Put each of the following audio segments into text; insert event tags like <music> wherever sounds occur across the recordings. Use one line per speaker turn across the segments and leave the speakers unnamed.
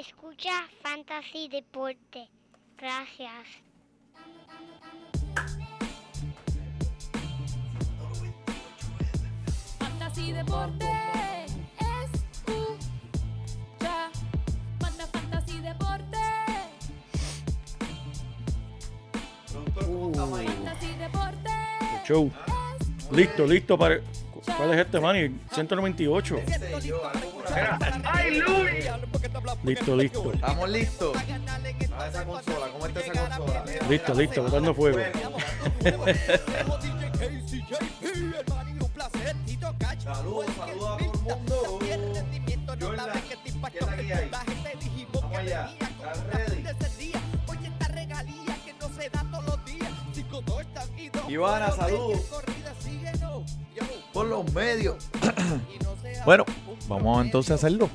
Escucha Fantasy Deporte. Gracias.
Fantasy Deporte. Escucha. Manda Fantasy Deporte. Fantasy Deporte.
Show. Listo, listo para. ¿Cuál es este, Manny? 198. Listo, listo.
Estamos listos. A esa consola, ¿cómo está esa consola?
Listo, listo, botando fuego.
Saludos, saludos a todo el mundo. Jordan, ¿qué es la que hay? Vamos allá. ¿Estás ready? Ivana, saludos. Por los medios. bueno, vamos entonces a hacerlo.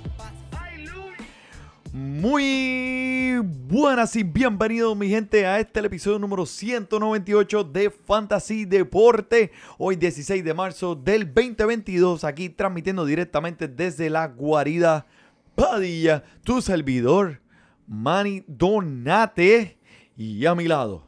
Muy buenas y bienvenidos mi gente a este episodio número 198 de Fantasy Deporte. Hoy 16 de marzo del 2022 aquí transmitiendo directamente desde la guarida Padilla, tu servidor Manny Donate y a mi lado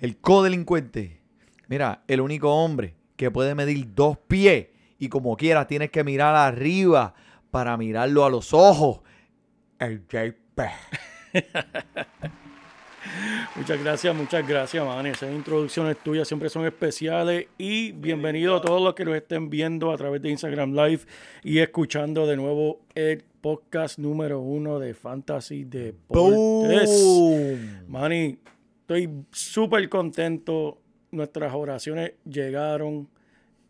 el codelincuente. Mira, el único hombre que puede medir dos pies y como quiera tienes que mirar arriba para mirarlo a los ojos. El JP. <laughs>
Muchas gracias, muchas gracias, Manny. Esas introducciones tuyas siempre son especiales. Y bienvenido a todos los que nos estén viendo a través de Instagram Live y escuchando de nuevo el podcast número uno de Fantasy Deportes.
¡Boom!
Manny, estoy súper contento. Nuestras oraciones llegaron.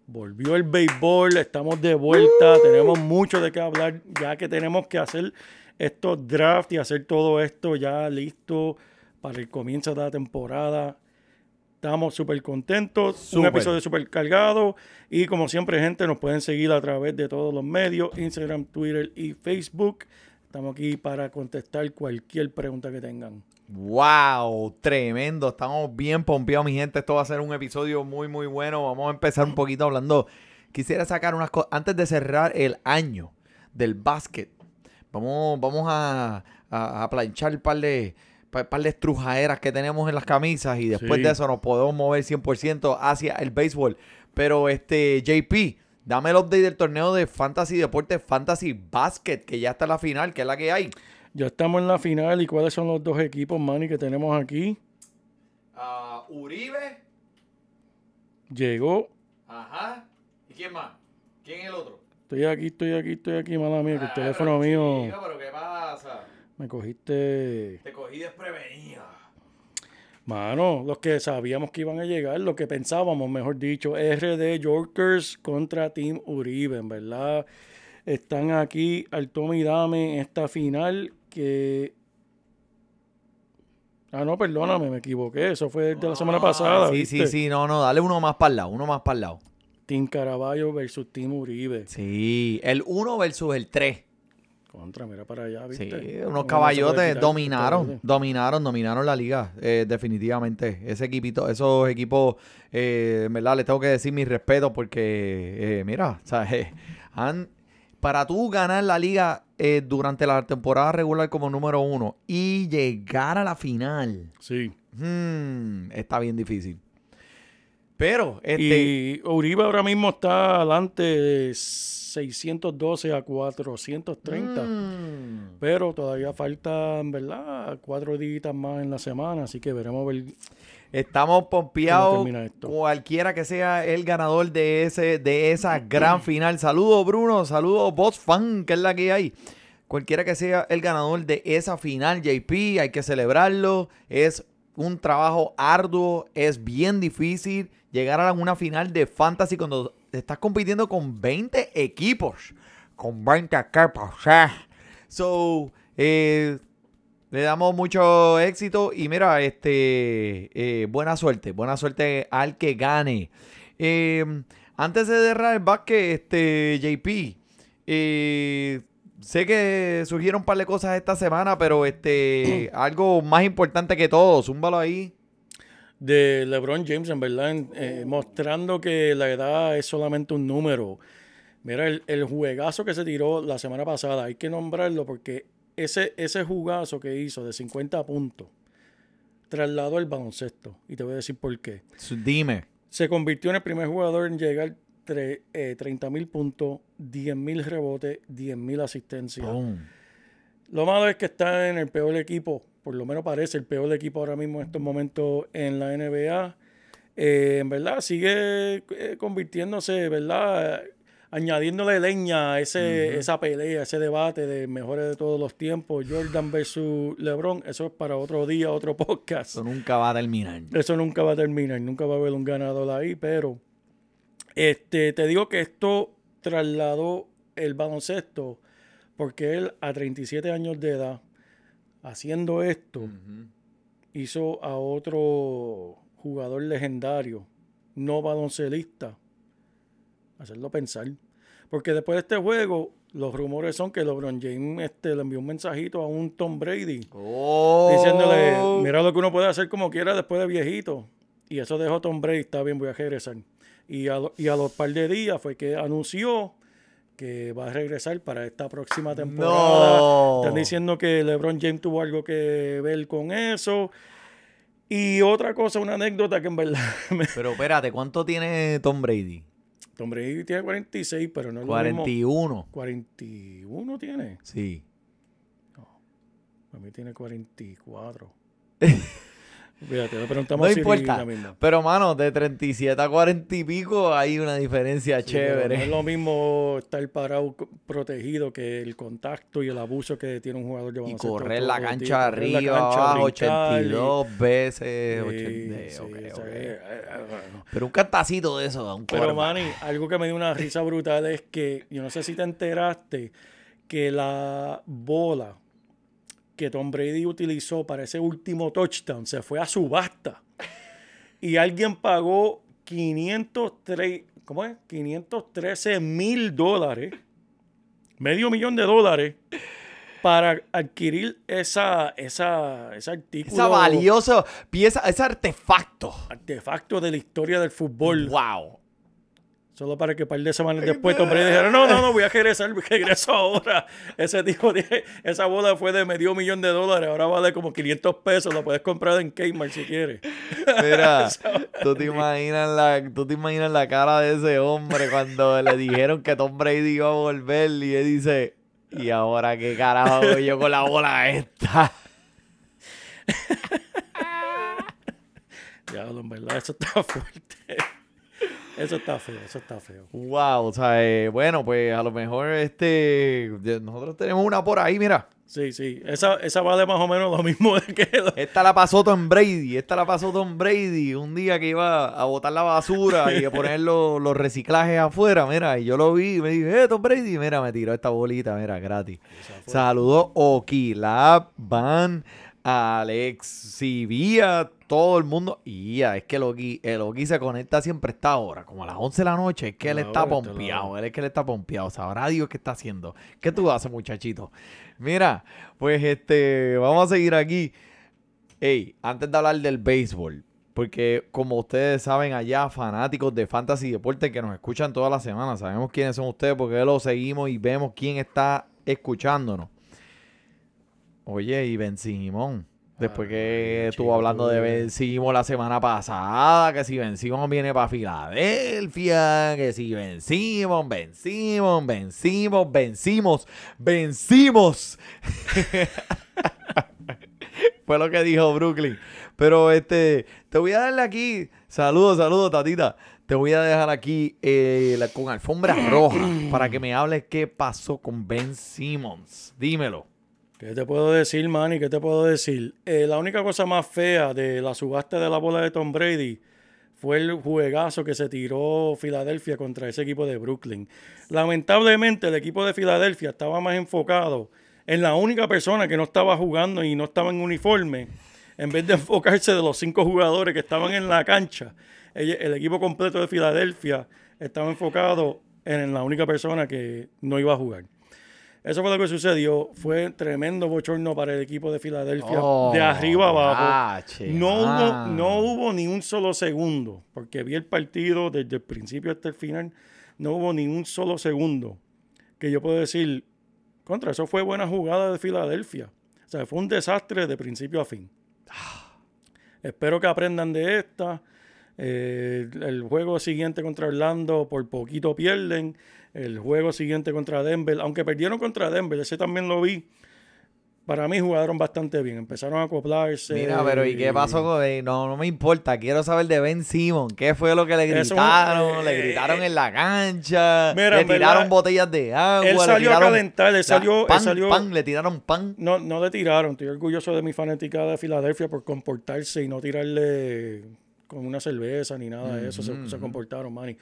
Volvió el béisbol, estamos de vuelta. Tenemos mucho de qué hablar, ya que tenemos que hacer estos drafts y hacer todo esto ya listo para el comienzo de la temporada. Estamos súper contentos. Un
Súper.
episodio súper cargado. Y como siempre, gente, nos pueden seguir a través de todos los medios: Instagram, Twitter y Facebook. Estamos aquí para contestar cualquier pregunta que tengan.
Wow, tremendo. Estamos bien pompeados, mi gente. Esto va a ser un episodio muy, muy bueno. Vamos a empezar un poquito hablando. Quisiera sacar unas cosas. Antes de cerrar el año del básquet, vamos, vamos a, a, a planchar un par de, par, de estrujaderas que tenemos en las camisas y después
Sí.
de eso nos podemos mover 100% hacia el béisbol. Pero, este, JP, dame el update del torneo de Fantasy Deportes, Fantasy Basket, que ya está en la final, que es la que hay.
Ya estamos en la final. ¿Y cuáles son los dos equipos, Manny, que tenemos aquí?
Ah, Uribe.
Llegó.
Ajá. ¿Y quién más? ¿Quién es el otro?
Estoy aquí, estoy aquí, estoy aquí, mala mía, que el
Ah,
teléfono mío
pero ¿qué pasa?
me cogiste.
Te cogí desprevenida.
Mano, los que sabíamos que iban a llegar, lo que pensábamos, mejor dicho, RD Yorkers contra Team Uribe, en verdad. Están aquí al tome y dame en esta final que... Ah, no, perdóname, me equivoqué. Eso fue de la semana pasada.
Ah, Sí,
¿viste?
sí, sí. No, no, dale uno más para el lado. Uno más para el lado.
Team Caraballo versus Team Uribe.
Sí. El 1 versus el 3.
Contra, mira para allá,
Sí,
¿viste?
unos
se puede
caballotes dominaron, dominaron, dominaron la liga, eh, definitivamente. Ese equipito, esos equipos, eh, en verdad, les tengo que decir mi respeto porque, eh, mira, o sea, <laughs> eh, han, para tú ganar la liga eh, durante la temporada regular como número uno y llegar a la final,
Sí.
hmm, está bien difícil. Pero, este,
Y Uribe ahora mismo está adelante de 612 a 430.
mm,
Pero todavía faltan, ¿verdad? Cuatro días más en la semana. Así que veremos ver.
Estamos pompeados. Cualquiera que sea el ganador de ese, de esa gran final. Saludos, Bruno. Saludos, Boss Fan, que es la que hay. Cualquiera que sea el ganador de esa final, JP, hay que celebrarlo. Es un trabajo arduo, es bien difícil llegar a una final de fantasy cuando estás compitiendo con 20 equipos. Con 20 equipos. eh. So, eh, le damos mucho éxito y mira, este, eh, buena suerte, buena suerte al que gane. Antes de cerrar el básquet, este, JP, eh, sé que surgieron un par de cosas esta semana, pero este, <clears throat> algo más importante que todo, zúmbalo ahí.
De LeBron James, en verdad, eh, mostrando que la edad es solamente un número. Mira, el, el juegazo que se tiró la semana pasada, hay que nombrarlo porque ese, ese jugazo que hizo de 50 puntos trasladó el baloncesto. Y te voy a decir por qué.
Dime.
Se convirtió en el primer jugador en llegar eh, 30 mil puntos, 10 mil rebotes, 10 mil asistencias. Lo malo es que está en el peor equipo, por lo menos parece el peor equipo ahora mismo en estos momentos en la NBA. Eh, en verdad, sigue eh, convirtiéndose, ¿verdad? Añadiéndole leña a ese, esa pelea, ese debate de mejores de todos los tiempos, Jordan versus LeBron. Eso es para otro día, otro <laughs> podcast.
Eso nunca va a terminar.
Eso nunca va a terminar, nunca va a haber un ganador ahí, pero este, te digo que esto trasladó el baloncesto porque él a 37 años de edad, haciendo esto, hizo a otro jugador legendario, no baloncelista, hacerlo pensar. Porque después de este juego, los rumores son que LeBron James este, le envió un mensajito a un Tom Brady
Oh.
diciéndole, mira lo que uno puede hacer como quiera después de viejito. Y eso dejó Tom Brady, está bien, voy a regresar. Y a, lo- y a los par de días fue que anunció que va a regresar para esta próxima temporada.
No.
Están diciendo que LeBron James tuvo algo que ver con eso. Y otra cosa, una anécdota que en verdad <laughs> me-
Pero espérate, ¿cuánto tiene Tom Brady?
Tom Brady tiene 46, pero no es lo mismo.
41.
41 tiene.
Sí.
A mí tiene 44. <laughs> Fíjate, le preguntamos
No importa. Pero, mano, de 37 a 40 y pico hay una diferencia
Sí,
chévere.
No es lo mismo estar parado protegido que el contacto y el abuso que tiene un jugador de
Y
baloncesto
correr
todos
la cancha
correr la
arriba,
cancha,
abajo,
brincar y-
82 veces.
Sí,
80,
sí,
ok,
o sea,
ok.
eh, eh, bueno.
Pero un cantacito de eso, un
Pero. Manny, algo que me dio una risa brutal es que, yo no sé si te enteraste, que la bola que Tom Brady utilizó para ese último touchdown se fue a subasta. Y alguien pagó 503, ¿cómo es? 513 mil dólares, medio millón de dólares, para adquirir esa, esa, ese artículo,
Esa valiosa pieza, ese artefacto.
artefacto de la historia del fútbol.
Wow.
Solo para que un par de semanas después Tom Brady dijera, no, no, no, voy a regresar, regreso ahora. Ese tipo de, esa bola fue de medio millón de dólares, ahora vale como 500 pesos, la puedes comprar en Kmart si quieres. <laughs>
Mira, <laughs> ¿tú te, imaginas la, tú te imaginas la cara de ese hombre cuando le dijeron que Tom Brady iba a volver y él dice, ¿y ahora qué carajo hago yo con la bola esta? <laughs>
Diablo, en verdad, eso está fuerte. Eso está feo, eso está feo.
Wow, o sea, eh, bueno, pues a lo mejor este, nosotros tenemos una por ahí, mira.
Sí, sí, esa, esa vale más o menos lo mismo de que... la-
Esta la pasó Tom Brady, esta la pasó Tom Brady un día que iba a botar la basura y a poner los, los reciclajes afuera, mira, y yo lo vi y me dije, eh, Tom Brady, mira, me tiró esta bolita, mira, gratis. Saludos Okilab, Van, Alex, Sivía, todo el mundo. Y ya, es que el Oki, el Oki se conecta siempre a esta hora, como a las 11 de la noche, es que él está pompeado, él es que él está pompeado, sabrá Dios qué está haciendo. ¿Qué tú haces, muchachito? Mira, pues este, vamos a seguir aquí. Ey, antes de hablar del béisbol, porque como ustedes saben allá, fanáticos de Fantasy Deporte que nos escuchan toda la semana, sabemos quiénes son ustedes porque lo seguimos y vemos quién está escuchándonos. Oye, y Ben Simón, después que
Ay,
estuvo
chico,
hablando de Ben Simón la semana pasada, que si Ben Simón viene para Filadelfia, que si Ben Simón, Ben Simón, vencimos, vencimos, vencimos. <laughs> Fue lo que dijo Brooklyn. Pero este, te voy a darle aquí. Saludos, saludos, tatita. Te voy a dejar aquí eh, la- con alfombra roja para que me hables qué pasó con Ben Simmons. Dímelo.
¿Qué te puedo decir, Manny? ¿Qué te puedo decir? Eh, la única cosa más fea de la subasta de la bola de Tom Brady fue el juegazo que se tiró Filadelfia contra ese equipo de Brooklyn. Lamentablemente, el equipo de Filadelfia estaba más enfocado en la única persona que no estaba jugando y no estaba en uniforme, en vez de enfocarse de los cinco jugadores que estaban en la cancha. El, el equipo completo de Filadelfia estaba enfocado en la única persona que no iba a jugar. Eso fue lo que sucedió. Fue tremendo bochorno para el equipo de Filadelfia.
Oh,
de arriba abajo. No hubo,
mano.
no hubo ni un solo segundo. Porque vi el partido desde el principio hasta el final. No hubo ni un solo segundo. Que yo puedo decir, Contra, eso fue buena jugada de Filadelfia. O sea, fue un desastre de principio a fin. Espero que aprendan de esta. Eh, el juego siguiente contra Orlando por poquito pierden. El juego siguiente contra Denver, aunque perdieron contra Denver, ese también lo vi. Para mí jugaron bastante bien, empezaron a acoplarse.
Mira, pero ¿y qué pasó con él? No, no me importa, quiero saber de Ben Simon. ¿Qué fue lo que le gritaron?
eh,
le gritaron en la cancha,
Mira,
le
verdad,
tiraron botellas de agua.
él
le
salió a
tiraron
calentar, él
la-
salió- él
pan,
salió-
pan, le tiraron pan.
No, no le tiraron. Estoy orgulloso de mi fanática de Filadelfia por comportarse y no tirarle con una cerveza ni nada de eso. Se, se comportaron, Manny.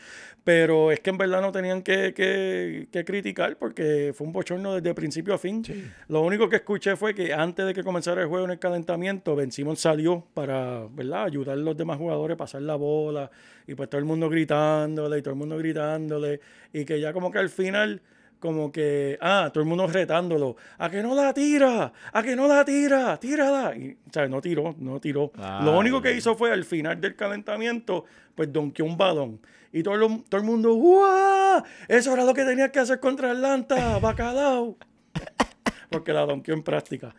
Pero es que en verdad no tenían que, que- que criticar porque fue un bochorno desde principio a fin. Lo único que escuché fue que antes de que comenzara el juego en el calentamiento, Ben Simmons salió para ¿verdad? ayudar a los demás jugadores a pasar la bola y pues todo el mundo gritándole y todo el mundo gritándole y que ya como que al final como que, ah, todo el mundo retándolo, a que no la tira, a que no la tira, tírala. Y, o sea, no tiró, no tiró. Lo único que hizo fue al final del calentamiento, pues donkeó un balón. Y todo, lo- todo el mundo, ¡guau! Eso era lo que tenía que hacer contra Atlanta, bacalao. <laughs> Porque la donkeó en práctica.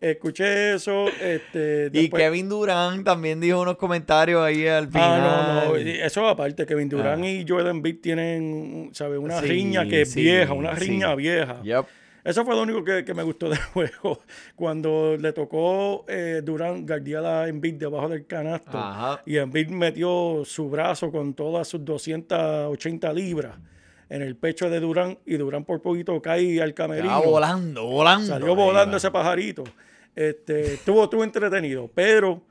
Escuché eso, este... <laughs>
Y Kevin Durant también dijo unos comentarios ahí al final.
Ah, no, no, eso aparte, Kevin Durant y Joel Embiid tienen, ¿sabes? Una
Ah. Sí,
riña que es
sí,
vieja, una
sí.
riña vieja.
Yep.
Eso fue lo único que, que me gustó del <laughs> juego. Cuando le tocó eh, Durant guardiar a Embiid debajo del canasto
Ajá.
y Embiid metió su brazo con todas sus 280 libras en el pecho de Durant y Durant por poquito cae al camerino.
Estaba volando, volando.
Salió volando ese pajarito. Este, estuvo, estuvo entretenido, pero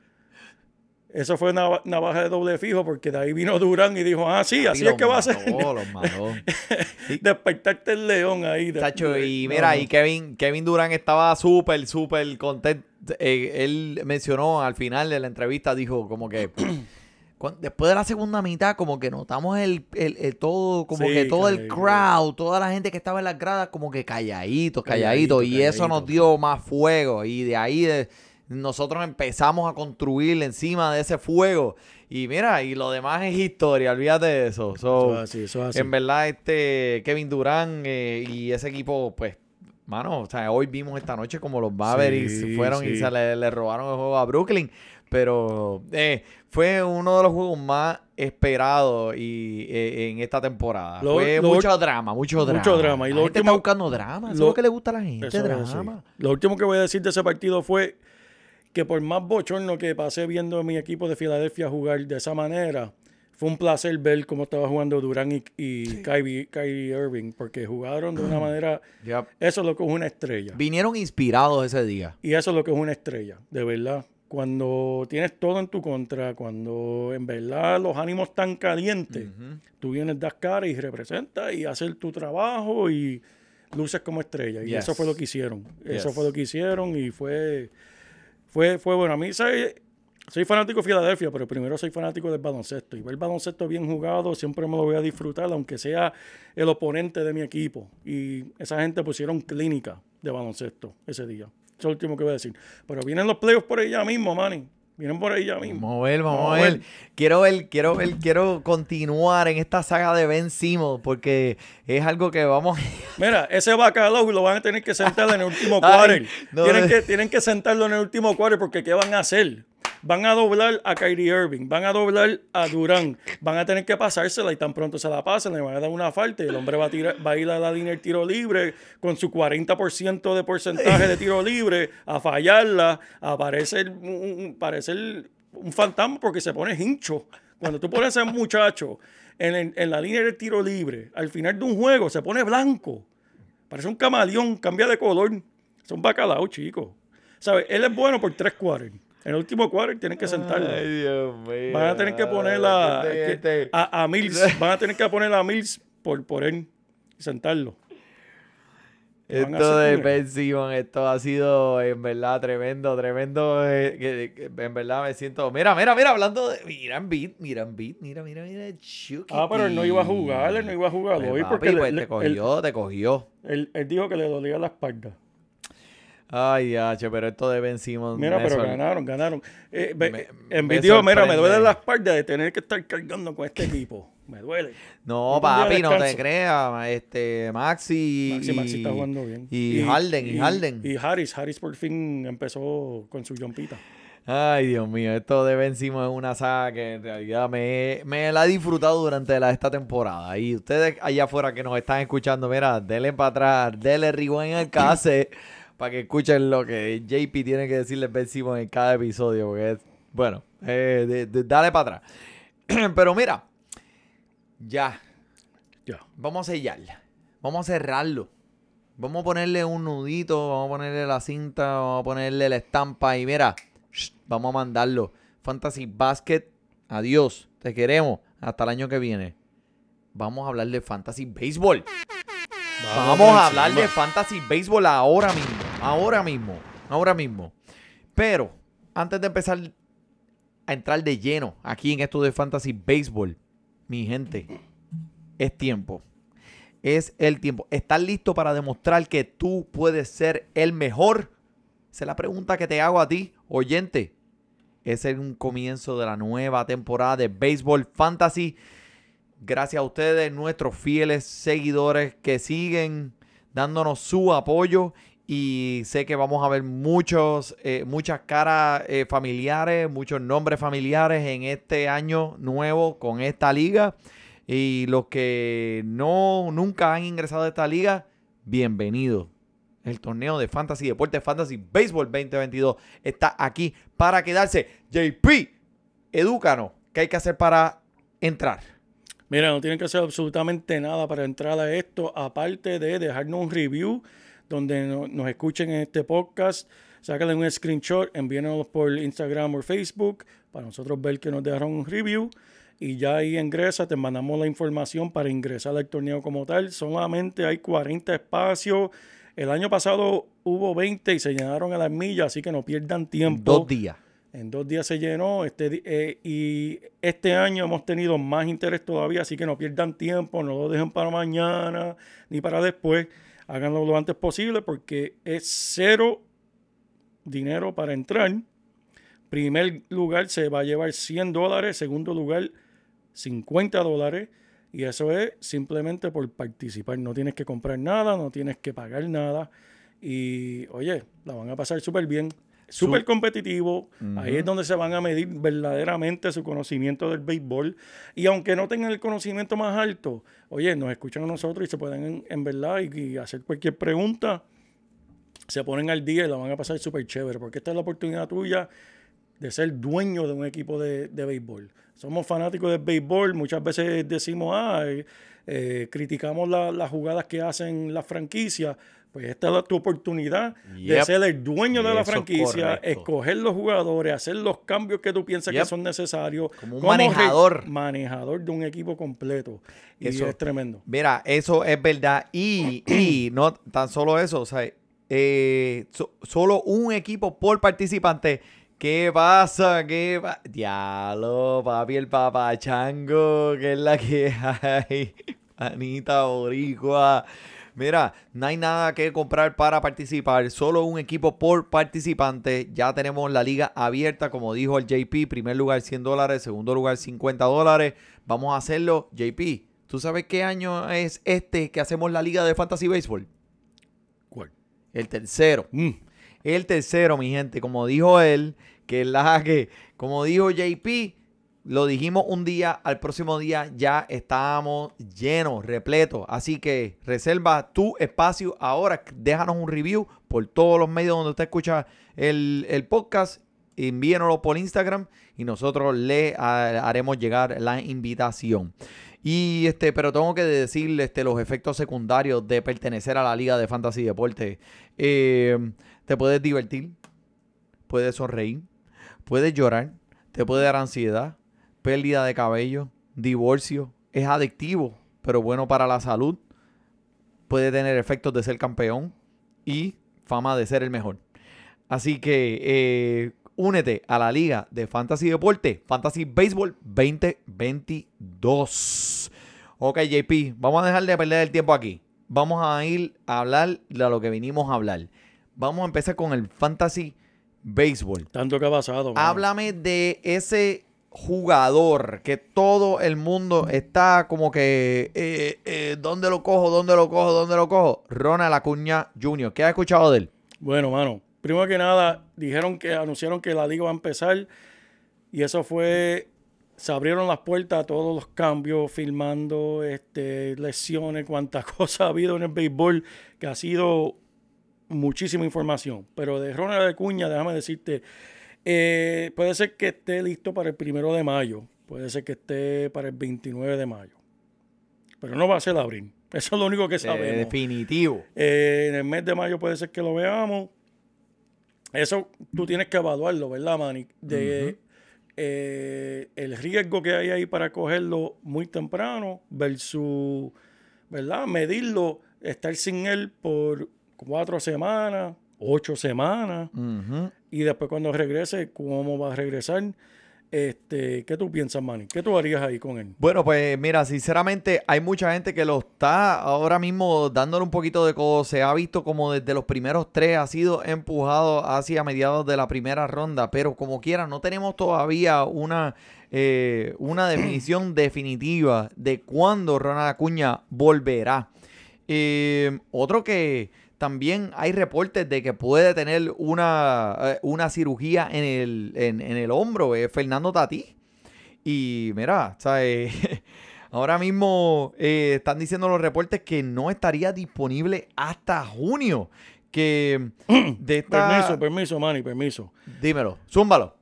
eso fue una navaja de doble fijo porque de ahí vino Durán y dijo, ah, sí, así es que va a ser.
Los mató. <laughs>
Despertarte el león ahí. de-
Tacho, y mira,
no.
y Kevin, Kevin Durant estaba súper, súper contento. Eh, él mencionó al final de la entrevista, dijo como que después de la segunda mitad, como que notamos el, el- el todo, como
Sí,
que todo el
calladito.
crowd, toda la gente que estaba en las gradas, como que calladitos,
Calladito,
calladitos. Y eso nos
calladito.
dio más fuego. Y de ahí de- nosotros empezamos a construir encima de ese fuego. Y mira, y lo demás es historia, olvídate de eso. So,
Eso es así, eso es así.
en verdad, este Kevin Durant eh, y ese equipo, pues, mano, o sea, hoy vimos esta noche como los Mavericks
Sí,
fueron y se le, le robaron el juego a Brooklyn. Pero eh, fue uno de los juegos más esperados y, eh, en esta temporada.
Lo-
fue
lo
mucho drama, mucho drama.
mucho drama. Y
la
lo
gente
último-
está buscando drama. Eso es
lo-
que le gusta a la gente, drama.
Lo último que voy a decir de ese partido fue que por más bochorno que pasé viendo a mi equipo de Filadelfia jugar de esa manera, fue un placer ver cómo estaba jugando Durán y, y Kyrie, Kyrie Irving, porque jugaron de una <clears throat> manera...
Yep.
Eso es lo que es una estrella.
Vinieron inspirados ese día.
Y eso es lo que es una estrella, de verdad. Cuando tienes todo en tu contra, cuando en verdad los ánimos están calientes, tú vienes, das cara y representas y haces tu trabajo y luces como estrella. Y
Yes.
eso fue lo que hicieron. Eso fue lo que hicieron y fue, fue, fue bueno. A mí soy, soy fanático de Filadelfia, pero primero soy fanático del baloncesto. Y ver el baloncesto bien jugado siempre me lo voy a disfrutar, aunque sea el oponente de mi equipo. Y esa gente pusieron clínica de baloncesto ese día. Es lo último que voy a decir. Pero vienen los playoffs por ahí ya mismo, Manny. Vienen por ahí ya mismo.
Vamos a ver, vamos,
Vamos
a
a
ver. Quiero ver, quiero ver, quiero continuar en esta saga de Ben Simmons porque es algo que vamos <laughs>
Mira, ese bacalao lo van a tener que sentar en el último <laughs> quarter.
no,
tienen,
no.
que, tienen que sentarlo en el último quarter porque ¿qué van a hacer? Van a doblar a Kyrie Irving, van a doblar a Durán, van a tener que pasársela y tan pronto se la pasan, le van a dar una falta y el hombre va a, tirar, va a ir a la línea del tiro libre con su 40% de porcentaje de tiro libre a fallarla, a parecer un, un- fantasma porque se pone hincho. Cuando tú pones a ese muchacho en, el- en la línea del tiro libre, al final de un juego se pone blanco. Parece un camaleón, cambia de color. Es un bacalao, chico. Él es bueno por tres quarters. En el último quarter tienen que sentarlo.
Dios mío.
Van a tener que poner a,
Este-
a, a Mills. <laughs> Van a tener que poner a Mills por, por él y sentarlo. ¿Qué van a
Esto de
él?
Ben Simmons, esto ha sido en verdad tremendo, tremendo. eh, que- que en verdad me siento. Mira, mira, mira, hablando de. Mira beat, mira beat, mira, mira, mira.
Ah, pero él no iba a jugar, él no iba a jugar
Pues,
hoy
papi,
porque le-
pues,
le-
te cogió, te cogió.
él, él dijo que le dolía la espalda.
Ay, H, pero esto de Ben Simmons.
Mira, pero ganaron, ganaron. Eh,
Me-
en
me
video, mira, me duele la espalda de tener que estar cargando con este equipo. Me duele.
No, papi, no te creas. Este, Maxi.
Maxi,
y,
Maxi está jugando bien.
Y, Harden, y, Harden.
Y Harris, Harris por fin empezó con su jumpita.
Ay, Dios mío, esto de Ben Simmons es una saga que en realidad me, me la he disfrutado durante la, esta temporada. Y ustedes allá afuera que nos están escuchando, mira, denle para atrás, denle rewind al case <clears throat> para que escuchen lo que JP tiene que decirles Ben en cada episodio. Porque es, bueno, eh, de- de- dale para atrás. <clears throat> Pero mira, ya,
Ya.
vamos a sellarla. Vamos a cerrarlo. Vamos a ponerle un nudito, vamos a ponerle la cinta, vamos a ponerle la estampa y mira, shh, vamos a mandarlo. Fantasy Basket, adiós, te queremos. Hasta el año que viene. Vamos a hablar de Fantasy Baseball. Vamos
por
a hablar de Fantasy Baseball ahora mismo. Ahora mismo. Ahora mismo. Pero, antes de empezar a entrar de lleno aquí en esto de Fantasy Baseball, mi gente, es tiempo. Es el tiempo. ¿Estás listo para demostrar que tú puedes ser el mejor? Esa es la pregunta que te hago a ti, oyente. Es un comienzo de la nueva temporada de Baseball Fantasy. Gracias a ustedes, nuestros fieles seguidores que siguen dándonos su apoyo. Y sé que vamos a ver muchos, eh, muchas caras eh, familiares, muchos nombres familiares en este año nuevo con esta liga. Y los que no nunca han ingresado a esta liga, bienvenidos. El torneo de Fantasy Deportes Fantasy Baseball 2022 está aquí para quedarse. JP, edúcanos. ¿Qué hay que hacer para entrar?
Mira, no tienen que hacer absolutamente nada para entrar a esto, aparte de dejarnos un review donde no- nos escuchen en este podcast. Sácale un screenshot, envíenos por Instagram o Facebook para nosotros ver que nos dejaron un review. Y ya ahí ingresa, te mandamos la información para ingresar al torneo como tal. Solamente hay 40 espacios. El año pasado hubo 20 y se llenaron a las millas, así que no pierdan tiempo.
Dos días.
En dos días se llenó este, eh, y este año hemos tenido más interés todavía, así que no pierdan tiempo, no lo dejen para mañana ni para después. Háganlo lo antes posible porque es cero dinero para entrar. Primer lugar se va a llevar 100 dólares, segundo lugar 50 dólares. Y eso es simplemente por participar. No tienes que comprar nada, no tienes que pagar nada. Y oye, la van a pasar súper bien. Súper competitivo. Ahí es donde se van a medir verdaderamente su conocimiento del béisbol. Y aunque no tengan el conocimiento más alto, oye, nos escuchan a nosotros y se pueden en, en verdad y, y hacer cualquier pregunta. Se ponen al día y la van a pasar súper chévere. Porque esta es la oportunidad tuya de ser dueño de un equipo de, de béisbol. Somos fanáticos del béisbol, muchas veces decimos, ah, eh, eh, criticamos la- las jugadas que hacen las franquicias. Pues esta es tu oportunidad de ser el dueño de la
Eso
franquicia, escoger los jugadores, hacer los cambios que tú piensas
Yep.
que son necesarios.
Como un manejador.
manejador de un equipo completo. Y
Eso.
es tremendo.
Mira, eso es verdad. Y, <clears throat> y no tan solo eso, o sea, eh, so- solo un equipo por participante. ¿Qué pasa? ¿Qué pa- Diablo, papi, el papachango, que es la que <laughs> hay. Anita Boricua. Mira, no hay nada que comprar para participar, solo un equipo por participante. Ya tenemos la liga abierta, como dijo el JP, primer lugar 100 dólares, segundo lugar 50 dólares. Vamos a hacerlo. JP, ¿tú sabes qué año es este que hacemos la liga de Fantasy Baseball?
¿Cuál?
El tercero.
Mm.
El tercero, mi gente, como dijo él, que la que, como dijo JP, lo dijimos un día, al próximo día ya estábamos llenos, repletos. Así que reserva tu espacio ahora, déjanos un review por todos los medios donde usted escucha el, el podcast, envíenoslo por Instagram y nosotros le haremos llegar la invitación. Y este, pero tengo que decirle este, los efectos secundarios de pertenecer a la Liga de Fantasy Deporte. Eh, te puedes divertir, puedes sonreír, puedes llorar, te puede dar ansiedad, pérdida de cabello, divorcio. Es adictivo, pero bueno para la salud. Puede tener efectos de ser campeón y fama de ser el mejor. Así que eh, únete a la liga de Fantasy Deporte, Fantasy Baseball 2022. Ok, JP, vamos a dejar de perder el tiempo aquí. Vamos a ir a hablar de lo que vinimos a hablar. vamos a empezar con el fantasy béisbol.
Tanto que ha pasado.
Háblame de ese jugador que todo el mundo está como que, eh, eh, ¿dónde lo cojo? ¿Dónde lo cojo? ¿Dónde lo cojo? Ronald Acuña Jr. ¿Qué has escuchado de él?
Bueno, mano, primero que nada, dijeron que anunciaron que la liga va a empezar y eso fue, se abrieron las puertas a todos los cambios, filmando este, lesiones, cuántas <laughs> cosas ha habido en el béisbol, que ha sido muchísima información. Pero de Ronald Acuña, déjame decirte, eh, puede ser que esté listo para el primero de mayo, puede ser que esté para el 29 de mayo, pero no va a ser abril. <laughs> Eso es lo único que
Eh,
sabemos.
definitivo.
Eh, en el mes de mayo puede ser que lo veamos. Eso tú tienes que evaluarlo, ¿verdad, Manny? De eh, el riesgo que hay ahí para cogerlo muy temprano versus, ¿verdad? Medirlo, estar sin él por cuatro semanas, ocho semanas, y después cuando regrese, ¿cómo va a regresar? Este, ¿Qué tú piensas, Manny? ¿Qué tú harías ahí con él?
Bueno, pues mira, sinceramente hay mucha gente que lo está ahora mismo dándole un poquito de codo. Se ha visto como desde los primeros tres ha sido empujado hacia mediados de la primera ronda, pero como quiera, no tenemos todavía una, eh, una <clears throat> definición definitiva de cuándo Ronald Acuña volverá. Eh, otro que también hay reportes de que puede tener una, eh, una cirugía en el, en, en el hombro, es Fernando Tatís. Y mira, ¿sabes? <laughs> ahora mismo eh, están diciendo los reportes que no estaría disponible hasta junio. Que <clears throat> de esta...
Permiso, permiso, Manny, permiso.
Dímelo, zúmbalo.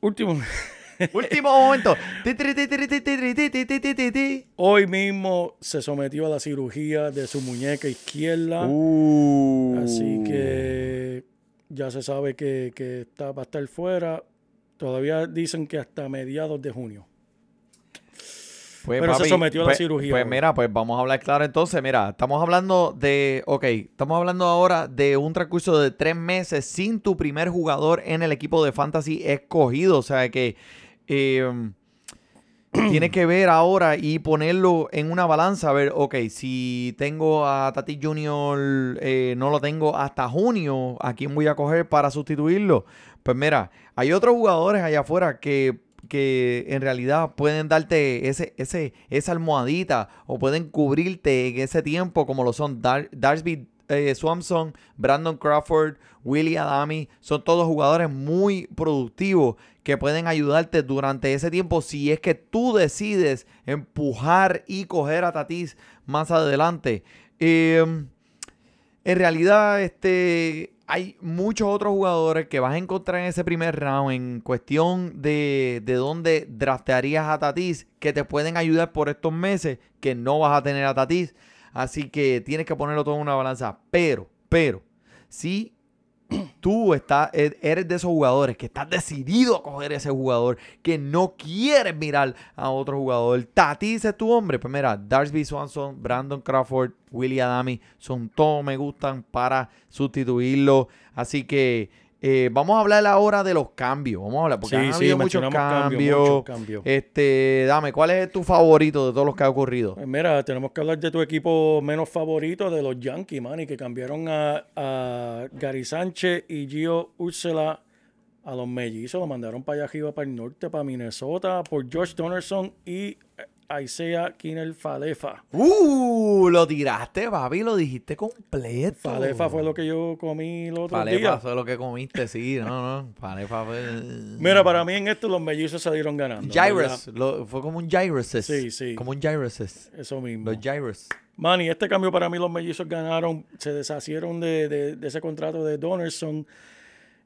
Último. <laughs>
Último momento.
Hoy mismo se sometió a la cirugía de su muñeca izquierda.
Uh.
Así que ya se sabe que, que está, va a estar fuera. Todavía dicen que hasta mediados de junio.
Pues,
Pero se sometió a la
pues,
cirugía.
Pues mira, pues vamos a hablar claro entonces. Mira, estamos hablando de. Ok, estamos hablando ahora de un transcurso de tres meses sin tu primer jugador en el equipo de fantasy escogido. O sea que eh, tienes que ver ahora y ponerlo en una balanza. A ver, ok, si tengo a Tati Junior, eh, no lo tengo hasta junio, ¿a quién voy a coger para sustituirlo? Pues mira, hay otros jugadores allá afuera que que en realidad pueden darte ese, ese, esa almohadita o pueden cubrirte en ese tiempo como lo son Dar Darsby eh, Swanson, Brandon Crawford, Willie Adami. Son todos jugadores muy productivos que pueden ayudarte durante ese tiempo si es que tú decides empujar y coger a Tatis más adelante. Eh, en realidad, este, hay muchos otros jugadores que vas a encontrar en ese primer round en cuestión de, de dónde draftearías a Tatis que te pueden ayudar por estos meses que no vas a tener a Tatis. Así que tienes que ponerlo todo en una balanza. Pero, pero, si <clears throat> tú estás, e- eres de esos jugadores que estás decidido a coger ese jugador, que no quieres mirar a otro jugador, Tatis es tu hombre. Pues mira, Darsby Swanson, Brandon Crawford, Willie Adami, son todos me gustan para sustituirlo. Así que eh, vamos a hablar ahora de los cambios. Vamos a hablar, porque
Sí,
han
sí,
habido muchos
cambios,
cambios.
muchos cambios.
Este, dame, ¿cuál es tu favorito de todos los que ha ocurrido?
Pues mira, tenemos que hablar de tu equipo menos favorito, de los Yankees, man, y que cambiaron a, a Gary Sánchez y Gio Ursula a los mellizos. Lo mandaron para allá arriba, para el norte, para Minnesota, por George Donaldson y eh, Isaiah Kinel Falefa.
Uh, lo tiraste, papi, lo dijiste completo.
Falefa fue lo que yo comí el otro
Falefa
día.
fue lo que comiste, sí, no, no. Falefa fue.
Mira, para mí en esto los mellizos salieron ganando.
Gyros, lo- fue como un gyrosis.
Sí, sí.
Como un gyrosis.
Eso mismo.
Los gyros.
Manny, este cambio para mí los mellizos ganaron, se deshacieron de, de- de ese contrato de Donaldson.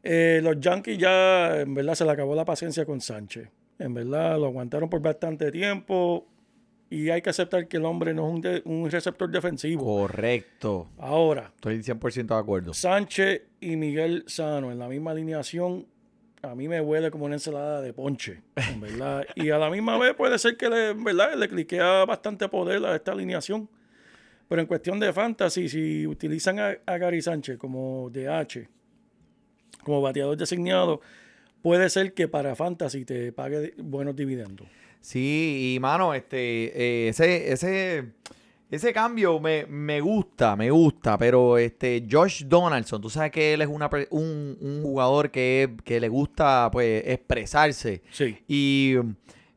Eh, los Yankees ya, en verdad, se le acabó la paciencia con Sánchez. En verdad, lo aguantaron por bastante tiempo y hay que aceptar que el hombre no es un, de- un receptor defensivo.
Correcto.
Ahora,
Estoy 100% de acuerdo.
Sánchez y Miguel Sano en la misma alineación, a mí me huele como una ensalada de ponche, en verdad. <laughs> y a la misma vez puede ser que le, en verdad, le cliquea bastante poder a esta alineación. Pero en cuestión de fantasy, si utilizan a, a Gary Sánchez como DH, como bateador designado, puede ser que para fantasy te pague buenos dividendos.
Sí, y mano, este, eh, ese, ese, Ese cambio me, me gusta, me gusta, pero este Josh Donaldson, tú sabes que él es una, un, un jugador que, que le gusta pues expresarse
Sí.
y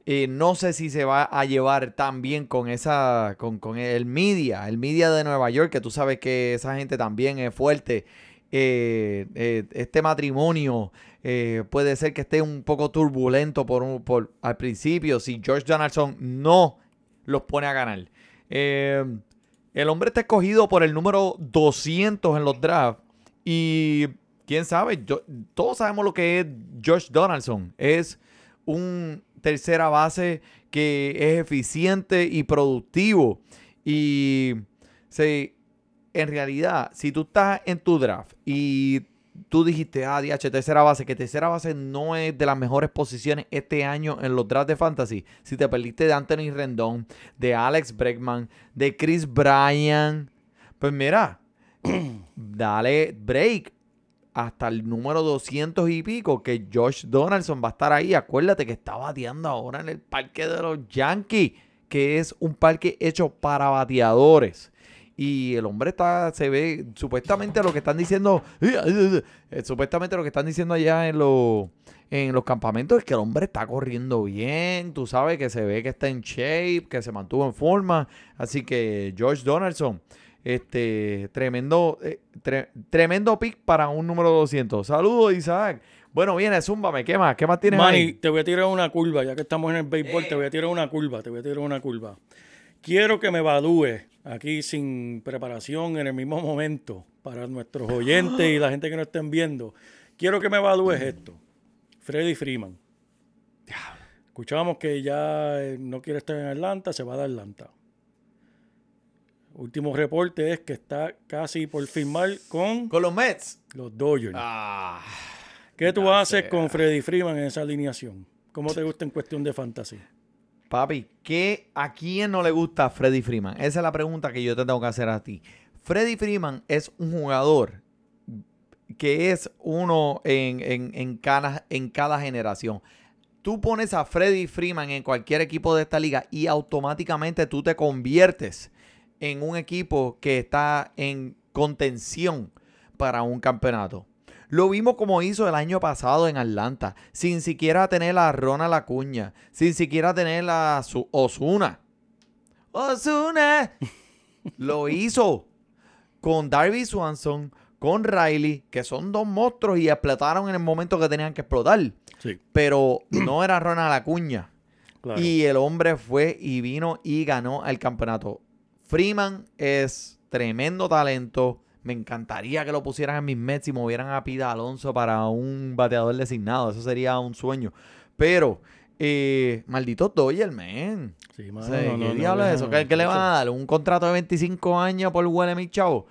eh, no sé si se va a llevar tan bien con esa con, con el media, el media de Nueva York, que tú sabes que esa gente también es fuerte. Eh, eh, este matrimonio eh, puede ser que esté un poco turbulento por, por al principio si George Donaldson no los pone a ganar. Eh, el hombre está escogido por el número 200 en los drafts y quién sabe, yo- todos sabemos lo que es Josh Donaldson. Es un tercera base que es eficiente y productivo. Y se, en realidad, si tú estás en tu draft y tú dijiste, ah, DH, tercera base, que tercera base no es de las mejores posiciones este año en los drafts de fantasy. Si te perdiste de Anthony Rendón, de Alex Bregman, de Chris Bryan, pues mira, <clears throat> dale break hasta el número 200 y pico que Josh Donaldson va a estar ahí. Acuérdate que está bateando ahora en el parque de los Yankees, que es un parque hecho para bateadores. Y el hombre está, se ve, supuestamente lo que están diciendo, <laughs> eh, supuestamente lo que están diciendo allá en los, en los campamentos es que el hombre está corriendo bien, tú sabes que se ve que está en shape, que se mantuvo en forma. Así que George Donaldson, este, tremendo, eh, tre- tremendo pick para un número 200. Saludos, Isaac. Bueno, viene, zúmbame, ¿qué más? ¿Qué más tienes
Manny,
ahí?
te voy a tirar una curva, ya que estamos en el béisbol, te voy a tirar una curva, te voy a tirar una curva. Quiero que me evalúes aquí sin preparación en el mismo momento para nuestros oyentes y la gente que nos estén viendo. Quiero que me evalúes esto. Freddy Freeman. Escuchábamos que ya eh, no quiere estar en Atlanta, se va de Atlanta. Último reporte es que está casi por firmar con
Con los Mets.
los Dodgers.
Ah,
¿Qué tú haces
sea.
con Freddy Freeman en esa alineación? ¿Cómo te gusta en cuestión de fantasy?
Papi, ¿qué, ¿a quién no le gusta Freddy Freeman? Esa es la pregunta que yo te tengo que hacer a ti. Freddy Freeman es un jugador que es uno en, en- en cada, en cada generación. Tú pones a Freddy Freeman en cualquier equipo de esta liga y automáticamente tú te conviertes en un equipo que está en contención para un campeonato. Lo vimos como hizo el año pasado en Atlanta, sin siquiera tener a Ronald Acuña, sin siquiera tener a su Osuna. Osuna <laughs> lo hizo con Darby Swanson, con Riley, que son dos monstruos y explotaron en el momento que tenían que explotar.
Sí,
Pero no era Ronald Acuña.
claro.
Y el hombre fue y vino y ganó el campeonato. Freeman es tremendo talento. Me encantaría que lo pusieran en mis Mets y movieran a Pida Alonso para un bateador designado. Eso sería un sueño. Pero, eh, maldito Dodgers, man.
Sí,
O
mano,
sea,
no,
¿Qué
no,
diablo
no,
es eso? ¿Qué, qué le van a dar? ¿Un contrato de 25 años por huele mi chavo?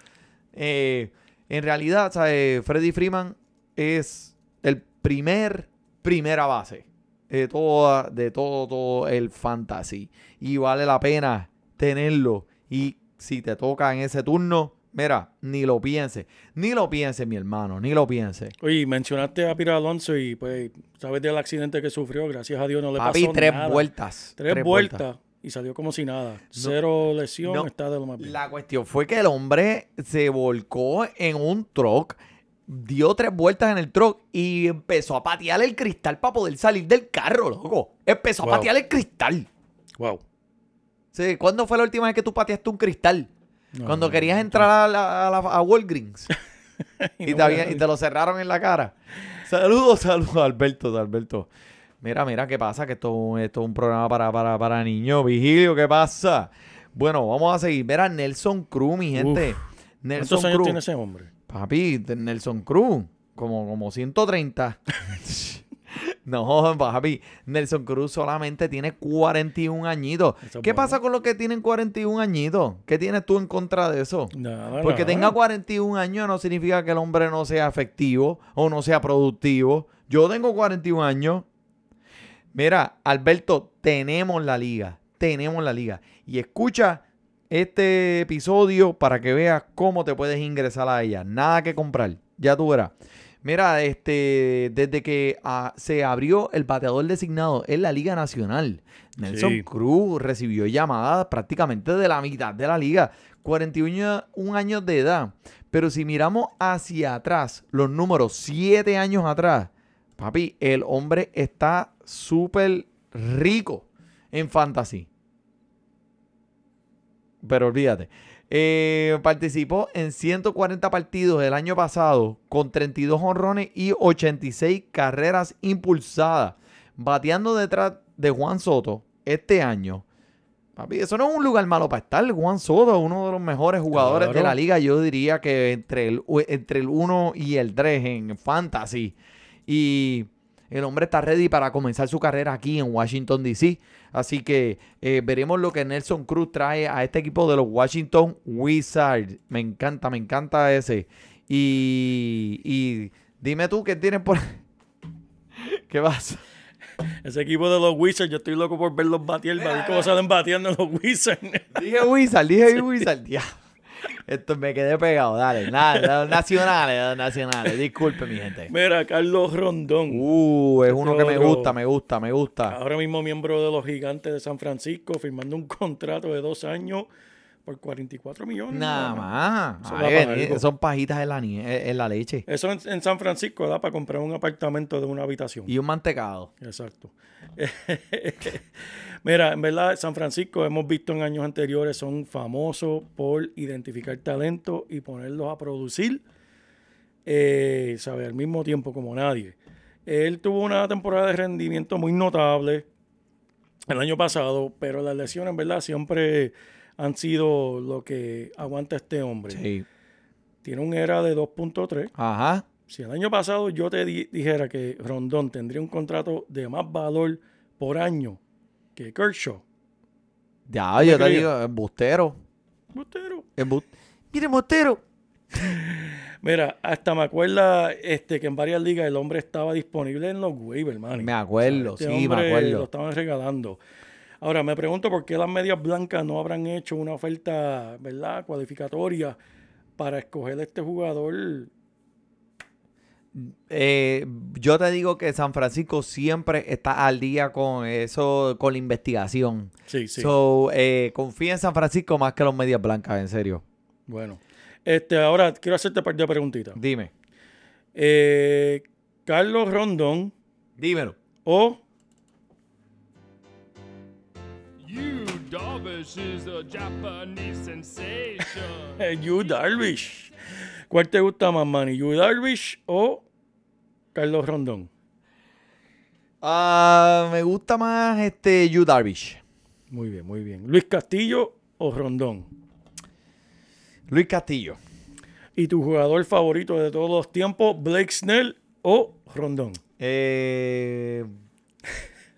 Eh, en realidad, ¿sabes? Freddy Freeman es el primer primera base de todo, de todo, todo el fantasy. Y vale la pena tenerlo. Y si te toca en ese turno, mira, ni lo piense. Ni lo piense, mi hermano, ni lo piense.
Oye, mencionaste a Pira Alonso y pues sabes del accidente que sufrió. Gracias a Dios no le
Papi,
pasó
tres
nada.
vueltas.
Tres, vueltas y salió como si nada. Cero lesión,
no.
está de lo más bien.
La cuestión fue que el hombre se volcó en un truck, dio tres vueltas en el truck y empezó a patear el cristal para poder salir del carro, loco. Empezó
Wow.
a patear el cristal.
Wow.
Sí, ¿Cuándo fue la última vez que tú pateaste un cristal?
No,
Cuando
no,
querías entrar a, la- a la- a Walgreens <laughs> y,
no
te
voy
habían-
a-
y te lo cerraron en la cara. Saludos, saludos, Alberto, Alberto. Mira, mira, ¿qué pasa? Que esto, esto es un programa para, para, para niños. Vigilio, ¿qué pasa? Bueno, vamos a seguir. Mira, Nelson Cruz, mi gente. Nelson
¿Cuántos años
Cruz.
tiene ese hombre?
Papi, Nelson Cruz, como, como 130. <laughs> no, papi, Nelson Cruz solamente tiene 41 añitos.
Es
¿Qué
bueno.
pasa con los que tienen 41 añitos? ¿Qué tienes tú en contra de eso? Porque tenga 41 años no significa que el hombre no sea efectivo o no sea productivo. Yo tengo 41 años. Mira, Alberto, tenemos la liga. Tenemos la liga. Y escucha este episodio para que veas cómo te puedes ingresar a ella. Nada que comprar. Ya tú verás. Mira, este, desde que ah, se abrió el bateador designado en la Liga Nacional, Nelson
Sí.
Cruz recibió llamadas prácticamente de la mitad de la liga, 41 años de edad. Pero si miramos hacia atrás, los números 7 años atrás, papi, el hombre está súper rico en fantasy. Pero olvídate. Eh, participó en 140 partidos el año pasado con 32 honrones y 86 carreras impulsadas. Bateando detrás de Juan Soto este año. Papi, eso no es un lugar malo para estar. Juan Soto, uno de los mejores jugadores de la liga. Yo diría que entre el, entre el 1 y el 3 en fantasy. Y el hombre está ready para comenzar su carrera aquí en Washington, D.C. Así que eh, veremos lo que Nelson Cruz trae a este equipo de los Washington Wizards. Me encanta, me encanta ese. Y, y dime tú qué tienes por... <laughs> ¿Qué pasa?
Ese equipo de los Wizards, yo estoy loco por verlos batear, ver cómo salen bateando los Wizards.
Dije Wizard, dije <laughs> Wizard. Ya. Esto me quedé pegado, dale. Nada, nacionales, <laughs> nacionales. Disculpe, mi gente.
Mira, Carlos Rondón,
Uh, es uno que me gusta, me gusta, me gusta.
ahora mismo miembro de los Gigantes de San Francisco, firmando un contrato de dos años por 44 millones.
Nada más.
Eso
Ay,
algo.
son pajitas en la, nie- en la leche.
Eso en, en San Francisco da para comprar un apartamento de una habitación.
Y un mantecado.
Exacto. <laughs> Mira, en verdad, San Francisco hemos visto en años anteriores son famosos por identificar talento y ponerlos a producir, eh, sabe, al mismo tiempo como nadie. Él tuvo una temporada de rendimiento muy notable el año pasado, pero las lesiones, en verdad, siempre han sido lo que aguanta este hombre.
Sí.
Tiene un era de 2.3.
Ajá.
Si el año pasado yo te di- dijera que Rondón tendría un contrato de más valor por año que Kershaw,
Ya, yo te digo, embustero.
bustero.
Embut Mire, embustero. <laughs>
Mira, hasta me acuerda este, que en varias ligas el hombre estaba disponible en los waivers, man.
Me acuerdo,
Este
sí, me acuerdo.
Lo estaban regalando. Ahora, me pregunto por qué las medias blancas no habrán hecho una oferta, ¿verdad?, cualificatoria para escoger a este jugador.
Eh, yo te digo que San Francisco siempre está al día con eso, con la investigación.
Sí, sí.
So, eh, confía en San Francisco más que los medias blancas, en serio.
bueno. Este, ahora quiero hacerte un par de preguntitas.
Dime.
Eh, Carlos Rondón
Dímelo.
o
Darvish is a Japanese sensation. <laughs>
Yu Darvish. ¿Cuál te gusta más, Manny? ¿Yu Darvish o Carlos Rondón?
Ah, me gusta más este Yu Darvish.
Muy bien, muy bien. ¿Luis Castillo o Rondón?
Luis Castillo.
¿Y tu jugador favorito de todos los tiempos, Blake Snell o Rondón?
Eh,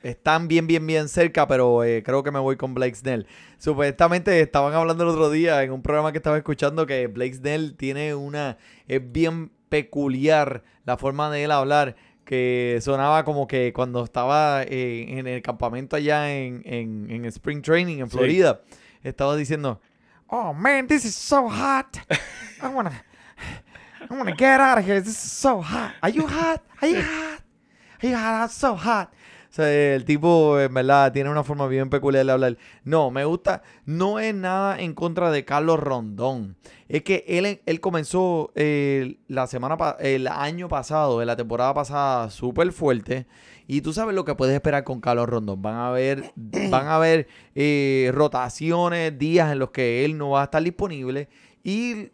están bien, bien, bien cerca, pero eh, creo que me voy con Blake Snell. Supuestamente estaban hablando el otro día en un programa que estaba escuchando que Blake Snell tiene una. Es bien peculiar la forma de él hablar. Que sonaba como que cuando estaba eh, en el campamento allá en, en, en Spring Training en
Sí.
Florida, estaba diciendo: Oh man, this is so hot. I wanna, I wanna get out of here. This is so hot. Are you hot? Are you hot? Are you hot? I'm so hot. Sea, el tipo, en verdad, tiene una forma bien peculiar de hablar. No, me gusta. No es nada en contra de Carlos Rondón. Es que él, él comenzó eh, la semana, el año pasado, en la temporada pasada, súper fuerte. Y tú sabes lo que puedes esperar con Carlos Rondón. Van a haber, <clears throat> van a haber eh, rotaciones, días en los que él no va a estar disponible. Y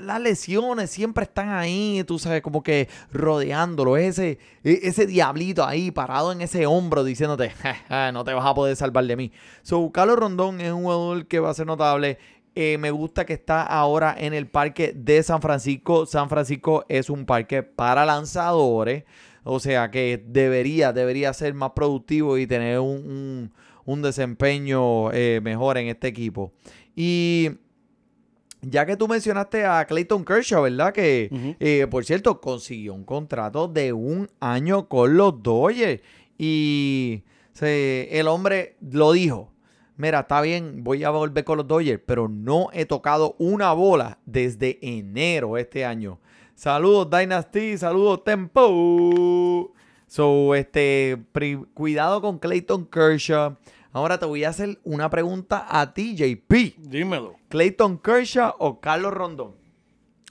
las lesiones siempre están ahí, tú sabes, como que rodeándolo, ese, e- ese diablito ahí parado en ese hombro diciéndote, "Ja, ja, no te vas a poder salvar de mí. So, Carlos Rondón es un jugador que va a ser notable. Eh, me gusta que está ahora en el parque de San Francisco. San Francisco es un parque para lanzadores. O sea que debería, debería ser más productivo y tener un, un- un desempeño eh, mejor en este equipo. Y ya que tú mencionaste a Clayton Kershaw, ¿verdad? Que, eh, por cierto, consiguió un contrato de un año con los Dodgers. Y se- el hombre lo dijo. Mira, está bien, voy a volver con los Dodgers, pero no he tocado una bola desde enero este año. Saludos Dynasty, saludos Tempo. So, este, cuidado con Clayton Kershaw. Ahora te voy a hacer una pregunta a ti, JP.
Dímelo.
¿Clayton Kershaw o Carlos Rondón?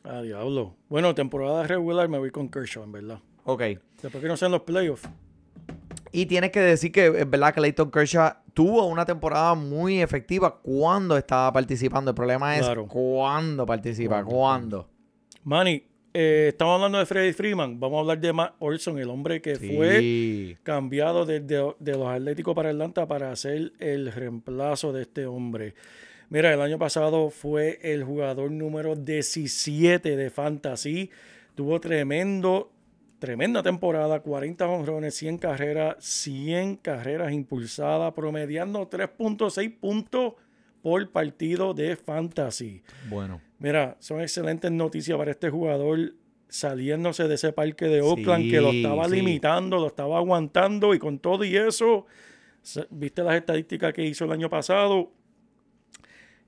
Ah, diablo. Bueno, temporada regular me voy con Kershaw, en verdad.
Ok.
Después que no sean los playoffs.
Y tienes que decir que es verdad que Clayton Kershaw tuvo una temporada muy efectiva cuando estaba participando. El problema es
Claro.
cuándo participa, cuándo.
Manny, eh, estamos hablando de Freddy Freeman. Vamos a hablar de Matt Olson, el hombre que fue cambiado de, de- de los Atléticos para Atlanta para ser el reemplazo de este hombre. Mira, el año pasado fue el jugador número 17 de Fantasy. Tuvo tremendo, tremenda temporada, 40 honrones, 100 carreras, 100 carreras impulsadas, promediando 3.6 puntos por partido de Fantasy.
Bueno.
Mira, son excelentes noticias para este jugador saliéndose de ese parque de
Sí,
Oakland que lo estaba
sí.
limitando, lo estaba aguantando y con todo y eso, viste las estadísticas que hizo el año pasado.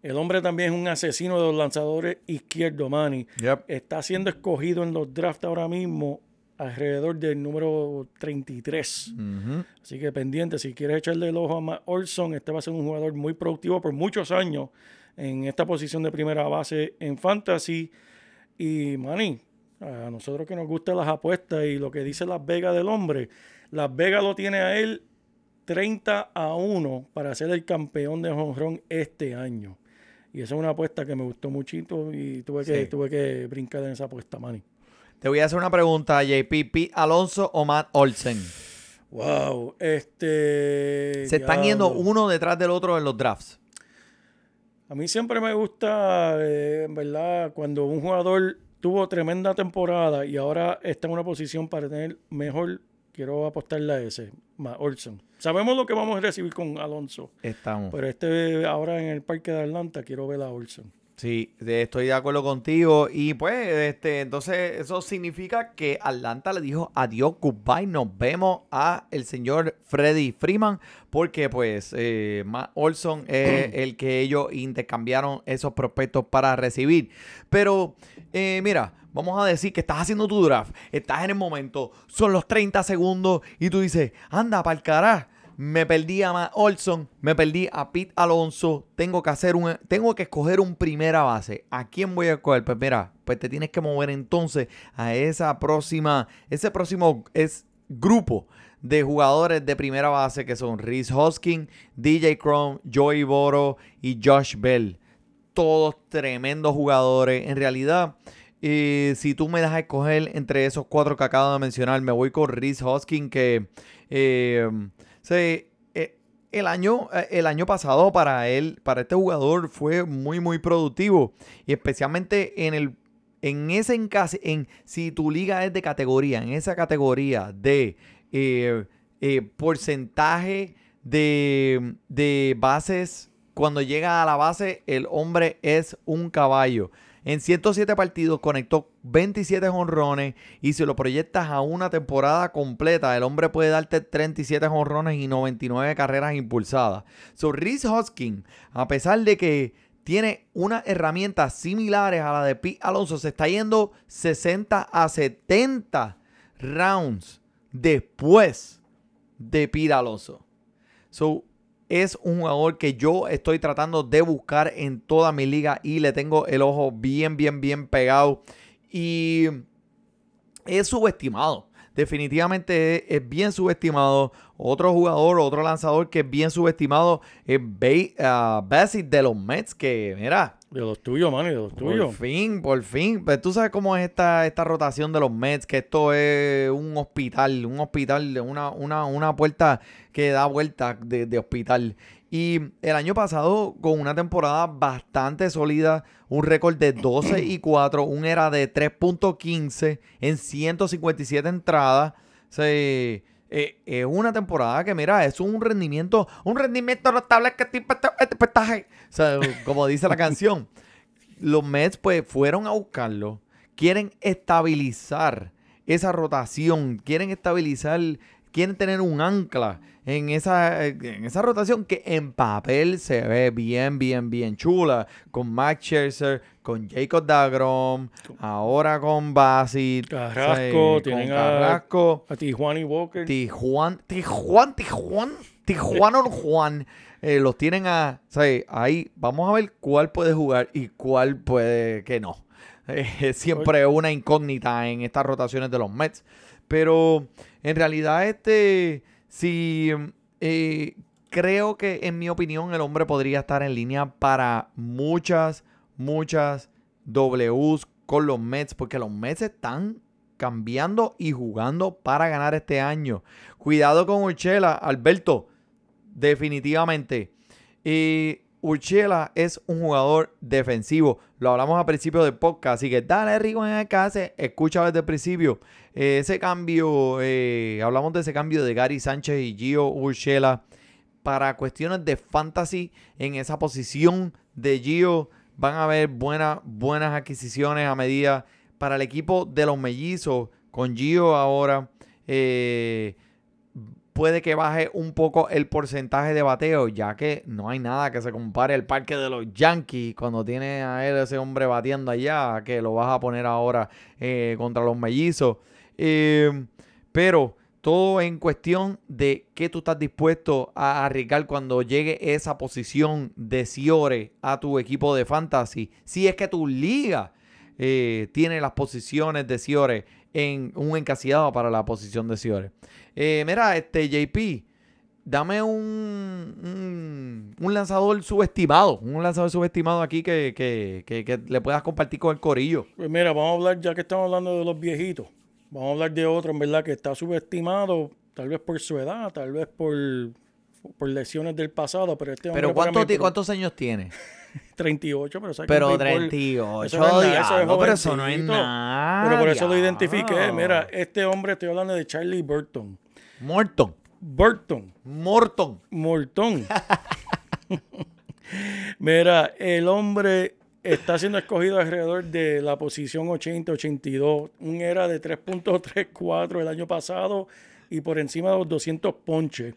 El hombre también es un asesino de los lanzadores izquierdo, Manny.
Yep.
Está siendo escogido en los drafts ahora mismo alrededor del número 33.
Ujú.
Así que pendiente, si quieres echarle el ojo a Matt Olson, este va a ser un jugador muy productivo por muchos años en esta posición de primera base en Fantasy. Y, Manny, a nosotros que nos gustan las apuestas y lo que dice Las Vegas del hombre, Las Vegas lo tiene a él 30 a 1 para ser el campeón de jonrón este año. Y esa es una apuesta que me gustó muchito y tuve que,
Sí.
tuve que brincar en esa apuesta, Manny.
Te voy a hacer una pregunta, JP. ¿Pete Alonso o Matt Olsen?
Wow, este...
Se están yendo uno detrás del otro en los drafts.
A mí siempre me gusta, eh, en verdad, cuando un jugador tuvo tremenda temporada y ahora está en una posición para tener mejor, quiero apostarle a ese, más Olson. Sabemos lo que vamos a recibir con Alonso,
Estamos.
pero este ahora en el parque de Atlanta quiero ver a Olson.
Sí, estoy de acuerdo contigo. Y pues, este, entonces, eso significa que Atlanta le dijo adiós, goodbye. Nos vemos a el señor Freddy Freeman. Porque, pues, eh, Matt Olson es <clears throat> el que ellos intercambiaron esos prospectos para recibir. Pero, eh, mira, vamos a decir que estás haciendo tu draft. Estás en el momento. Son los 30 segundos. Y tú dices, anda, para el carajo. Me perdí a Matt Olson, me perdí a Pete Alonso. Tengo que hacer un, tengo que escoger un primera base. ¿A quién voy a escoger? Pues mira, pues te tienes que mover entonces a esa próxima, ese próximo es grupo de jugadores de primera base que son Reese Hoskin, DJ Chrome, Joey Boro y Josh Bell. Todos tremendos jugadores. En realidad, si tú me das a escoger entre esos cuatro que acabo de mencionar, me voy con Reese Hoskin que eh, se, eh, el, año, eh, el año pasado para él, para este jugador, fue muy, muy productivo. Y especialmente en el. En ese encase, en si tu liga es de categoría, en esa categoría de eh, porcentaje de, de bases, cuando llega a la base, el hombre es un caballo. En 107 partidos conectó 27 jonrones y si lo proyectas a una temporada completa, el hombre puede darte 37 jonrones y 99 carreras impulsadas. So, Reese Hoskin, a pesar de que tiene unas herramientas similares a la de Pete Alonso, se está yendo 60 a 70 rounds después de Pete Alonso. So, es un jugador que yo estoy tratando de buscar en toda mi liga y le tengo el ojo bien, bien, bien pegado. Y es subestimado. Definitivamente es, bien subestimado. Otro jugador, otro lanzador que es bien subestimado es ah, Bassett de los Mets, que mira,
De los tuyos, man, de los
por
tuyos.
fin, por fin. Pues tú sabes cómo es esta, esta rotación de los Mets, que esto es un hospital, un hospital, una, una, una puerta que da vuelta de, de hospital. Y el año pasado, con una temporada bastante sólida, un récord de 12 y 4, un era de 3.15 en 157 entradas. Se, eh, es una temporada que, mira, es un rendimiento, un rendimiento notable que tipo este. O <laughs> como dice la canción. Los Mets, pues, fueron a buscarlo. Quieren estabilizar esa rotación. Quieren estabilizar quieren tener un ancla en esa, en esa rotación que en papel se ve bien, bien, bien chula. Con Max Scherzer, con Jacob Dagrom, ahora con Basit,
Carrasco,
con
tienen a-
Carrasco.
A Tijuana y Walker.
Tijuan, Tijuan, Tijuan, Tijuana o Juan. eh, los tienen a, o sea, ahí vamos a ver cuál puede jugar y cuál puede que no. <laughs> Eh, siempre una incógnita en estas rotaciones de los Mets. Pero en realidad, este, si eh, creo que en mi opinión el hombre podría estar en línea para muchas, muchas Ws con los Mets, porque los Mets están cambiando y jugando para ganar este año. Cuidado con Urchela, Alberto, definitivamente. Y Urchela es un jugador defensivo. Lo hablamos al principio del podcast, así que dale Rico en el case, escucha desde el principio. Eh, ese cambio, eh, hablamos de ese cambio de Gary Sánchez y Gio Urchela para cuestiones de fantasy en esa posición de Gio. Van a haber buenas, buenas adquisiciones a medida para el equipo de los mellizos con Gio ahora. eh, puede que baje un poco el porcentaje de bateo, ya que no hay nada que se compare al parque de los Yankees cuando tiene a él ese hombre batiendo allá, que lo vas a poner ahora eh, contra los mellizos. Eh, pero todo en cuestión de qué tú estás dispuesto a arriesgar cuando llegue esa posición de Ciore a tu equipo de fantasy. Si es que tu liga eh, tiene las posiciones de Ciore en un encasillado para la posición de Ciore. Eh, mira, este JP, dame un, un, un lanzador subestimado, un lanzador subestimado aquí que, que- que- que le puedas compartir con el corillo.
Pues mira, vamos a hablar, ya que estamos hablando de los viejitos, vamos a hablar de otro, en verdad, que está subestimado, tal vez por su edad, tal vez por, por lesiones del pasado, pero este hombre
Pero ¿cuánto
mí,
¿cuántos años tiene? <laughs>
38, pero sabes
Pero
el béisbol-
38,
eso no es nada, eso es
diablo, pero eso no es nada.
Pero por eso lo identifiqué. Mira, este hombre, estoy hablando de Charlie Burton.
Morton.
Burton.
Morton.
Mortón. <laughs> Mira, el hombre está siendo escogido alrededor de la posición 80-82. Un era de 3.34 el año pasado y por encima de los 200 ponches.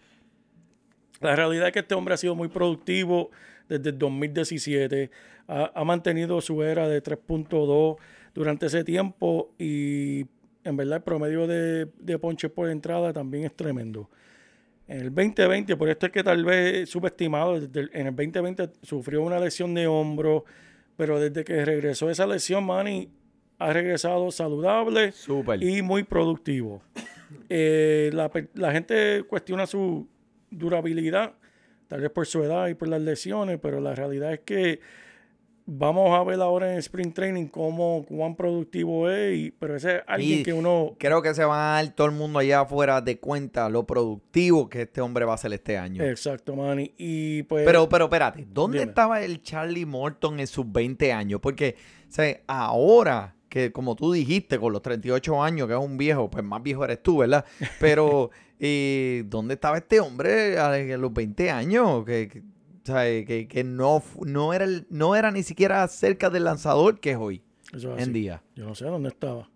La realidad es que este hombre ha sido muy productivo desde el 2017. Ha, ha mantenido su era de 3.2 durante ese tiempo y en verdad el promedio de, de ponches por entrada también es tremendo. En el 2020, por esto es que tal vez subestimado, en el 2020 sufrió una lesión de hombro, pero desde que regresó esa lesión, Manny ha regresado saludable y muy productivo. Eh, la, la gente cuestiona su durabilidad, tal vez por su edad y por las lesiones, pero la realidad es que vamos a ver ahora en Spring Training cómo cuán productivo es, y, pero ese es alguien
Y
que uno...
Creo que se va a dar todo el mundo allá afuera de cuenta lo productivo que este hombre va a ser este año.
Exacto, Manny. Y pues...
Pero, pero espérate, ¿dónde
Dime.
estaba el Charlie Morton en sus 20 años? Porque, o sea, ahora que como tú dijiste, con los 38 años, que es un viejo, pues más viejo eres tú, ¿verdad? <laughs> Pero, eh, ¿dónde estaba este hombre a a los 20 años? Que, que, no, no, era el- no era ni siquiera cerca del lanzador que es hoy
eso es
en
así.
día.
Yo no sé dónde estaba.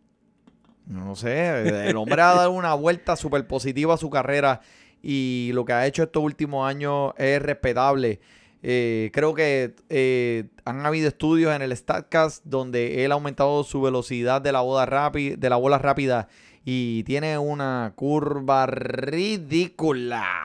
No sé, el hombre ha dado una vuelta súper positiva a su carrera y lo que ha hecho estos últimos años es respetable. Eh, creo que eh, han habido estudios en el StatCast donde él ha aumentado su velocidad de la bola rápida, de la bola rápida y tiene una curva ridícula.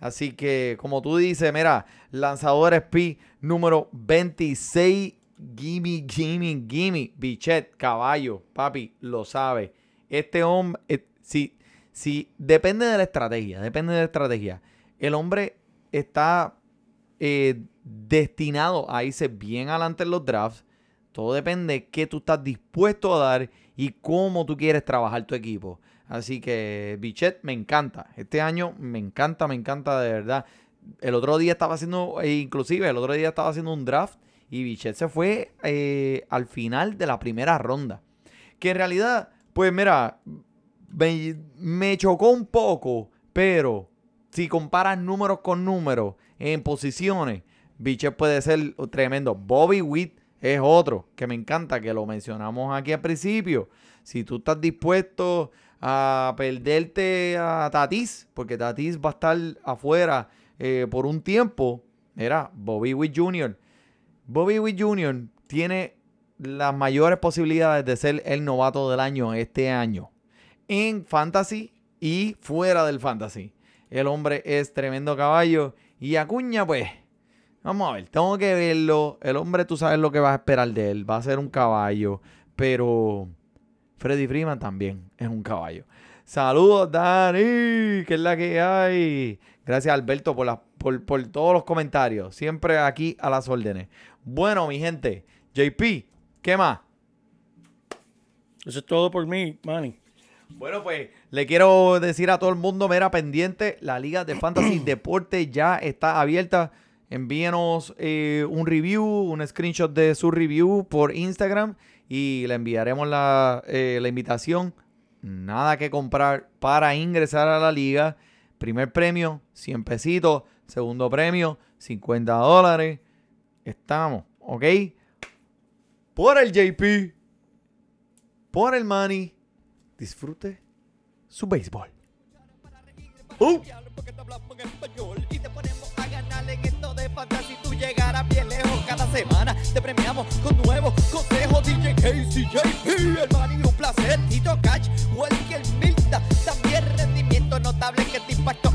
Así que, como tú dices, mira, lanzador SP número 26, gimme, gimme, gimme, Bichet, caballo, papi, lo sabe. Este hombre, eh, si, si, depende de la estrategia, depende de la estrategia. El hombre está eh, destinado a irse bien adelante en los drafts. Todo depende de qué tú estás dispuesto a dar y cómo tú quieres trabajar tu equipo. Así que Bichet me encanta. Este año me encanta, me encanta de verdad. El otro día estaba haciendo, e inclusive el otro día estaba haciendo un draft y Bichet se fue eh, al final de la primera ronda. Que en realidad, pues mira, me, me chocó un poco, pero si comparas números con números en posiciones, Bichet puede ser tremendo. Bobby Witt es otro que me encanta, que lo mencionamos aquí al principio. Si tú estás dispuesto a perderte a Tatis, porque Tatis va a estar afuera eh, por un tiempo, era Bobby Witt Jr. Bobby Witt Jr. tiene las mayores posibilidades de ser el novato del año este año en fantasy y fuera del fantasy. El hombre es tremendo caballo y Acuña pues Vamos a ver, tengo que verlo. El hombre, tú sabes lo que vas a esperar de él. Va a ser un caballo. Pero Freddy Freeman también es un caballo. Saludos, Dani, que es la que hay. Gracias, Alberto, por, la- por, por todos los comentarios. Siempre aquí a las órdenes. Bueno, mi gente, JP, ¿qué más?
Eso es todo por mí, Manny.
Bueno, pues le quiero decir a todo el mundo, mira, pendiente, la Liga de Fantasy <clears throat> Deporte ya está abierta. Envíenos eh, un review, un screenshot de su review por Instagram y le enviaremos la, eh, la invitación. Nada que comprar para ingresar a la liga. Primer premio, 100 pesitos. Segundo premio, 50 dólares. Estamos, ¿ok? Por el JP, por el money, disfrute su béisbol. Uh.
Porque te hablamos en español y te ponemos a ganar en esto de fantasy. Tú llegarás bien lejos cada semana. Te premiamos con nuevos consejos. DJ Casey, JP, hermano, y un placer. Tito Cash, Walker Milta. También rendimiento notable que te impactó